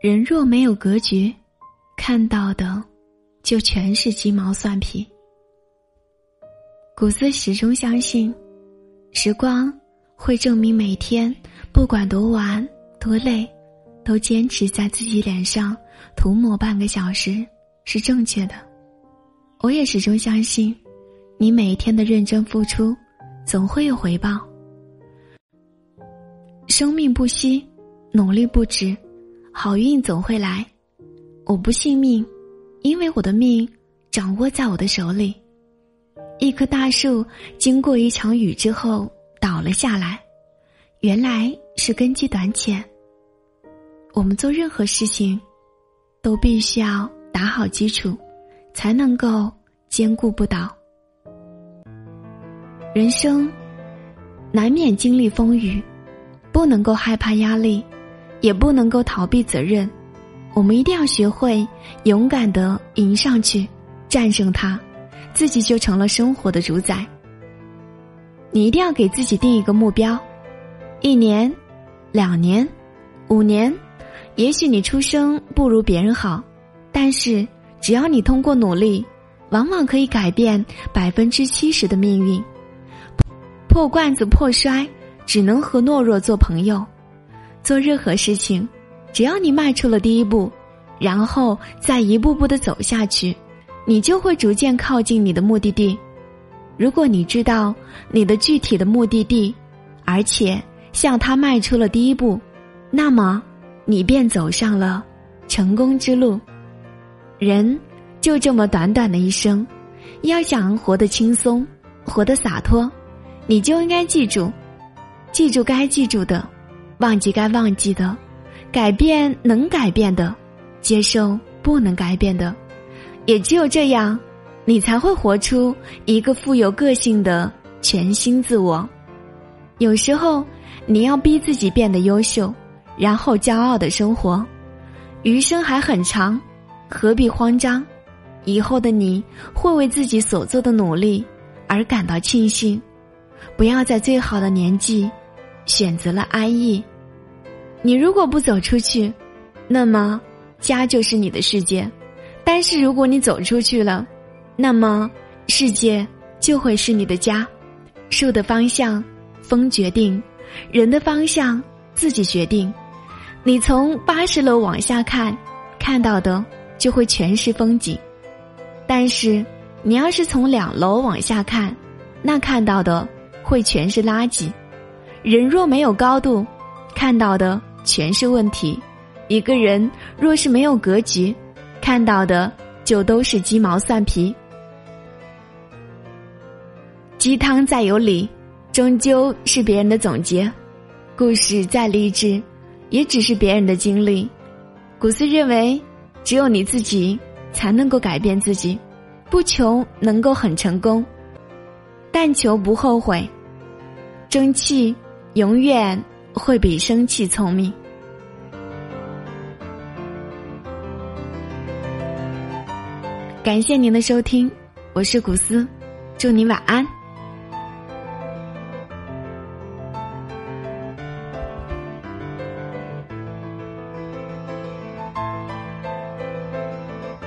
人若没有格局，看到的就全是鸡毛蒜皮。古斯始终相信，时光会证明每天不管多晚多累，都坚持在自己脸上涂抹半个小时是正确的。我也始终相信，你每一天的认真付出，总会有回报。生命不息，努力不止，好运总会来。我不信命，因为我的命掌握在我的手里。一棵大树经过一场雨之后倒了下来，原来是根基短浅。我们做任何事情，都必须要打好基础。才能够坚固不倒。人生难免经历风雨，不能够害怕压力，也不能够逃避责任。我们一定要学会勇敢的迎上去，战胜它，自己就成了生活的主宰。你一定要给自己定一个目标，一年、两年、五年，也许你出生不如别人好，但是。只要你通过努力，往往可以改变百分之七十的命运。破罐子破摔，只能和懦弱做朋友。做任何事情，只要你迈出了第一步，然后再一步步的走下去，你就会逐渐靠近你的目的地。如果你知道你的具体的目的地，而且向他迈出了第一步，那么你便走上了成功之路。人就这么短短的一生，要想活得轻松，活得洒脱，你就应该记住，记住该记住的，忘记该忘记的，改变能改变的，接受不能改变的。也只有这样，你才会活出一个富有个性的全新自我。有时候，你要逼自己变得优秀，然后骄傲的生活。余生还很长。何必慌张？以后的你会为自己所做的努力而感到庆幸。不要在最好的年纪选择了安逸。你如果不走出去，那么家就是你的世界；但是如果你走出去了，那么世界就会是你的家。树的方向，风决定；人的方向，自己决定。你从八十楼往下看，看到的。就会全是风景，但是你要是从两楼往下看，那看到的会全是垃圾。人若没有高度，看到的全是问题。一个人若是没有格局，看到的就都是鸡毛蒜皮。鸡汤再有理，终究是别人的总结；故事再励志，也只是别人的经历。古斯认为。只有你自己才能够改变自己，不求能够很成功，但求不后悔。争气永远会比生气聪明。感谢您的收听，我是古斯，祝您晚安。